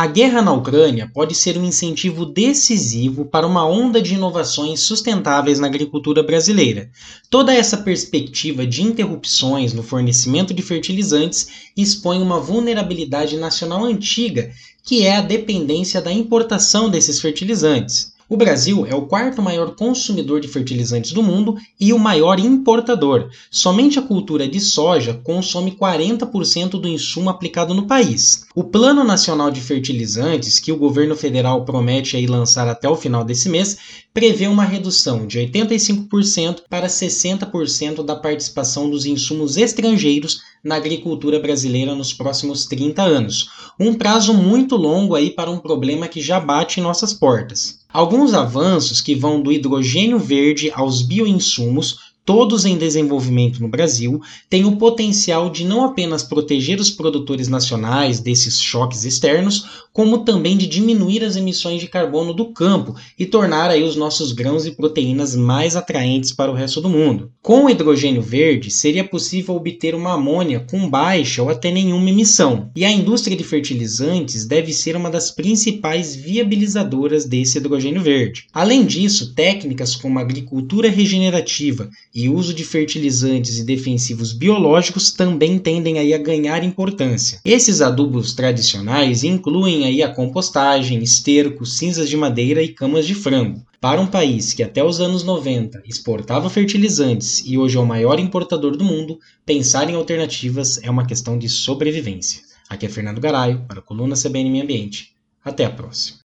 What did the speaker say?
A guerra na Ucrânia pode ser um incentivo decisivo para uma onda de inovações sustentáveis na agricultura brasileira. Toda essa perspectiva de interrupções no fornecimento de fertilizantes expõe uma vulnerabilidade nacional antiga, que é a dependência da importação desses fertilizantes. O Brasil é o quarto maior consumidor de fertilizantes do mundo e o maior importador. Somente a cultura de soja consome 40% do insumo aplicado no país. O Plano Nacional de Fertilizantes, que o governo federal promete lançar até o final desse mês, prevê uma redução de 85% para 60% da participação dos insumos estrangeiros na agricultura brasileira nos próximos 30 anos. Um prazo muito longo aí para um problema que já bate em nossas portas. Alguns avanços que vão do hidrogênio verde aos bioinsumos todos em desenvolvimento no Brasil, têm o potencial de não apenas proteger os produtores nacionais desses choques externos, como também de diminuir as emissões de carbono do campo e tornar aí os nossos grãos e proteínas mais atraentes para o resto do mundo. Com o hidrogênio verde, seria possível obter uma amônia com baixa ou até nenhuma emissão, e a indústria de fertilizantes deve ser uma das principais viabilizadoras desse hidrogênio verde. Além disso, técnicas como agricultura regenerativa e uso de fertilizantes e defensivos biológicos também tendem aí a ganhar importância. Esses adubos tradicionais incluem aí a compostagem, esterco, cinzas de madeira e camas de frango. Para um país que até os anos 90 exportava fertilizantes e hoje é o maior importador do mundo, pensar em alternativas é uma questão de sobrevivência. Aqui é Fernando Garaio, para a coluna CBN Meio Ambiente. Até a próxima.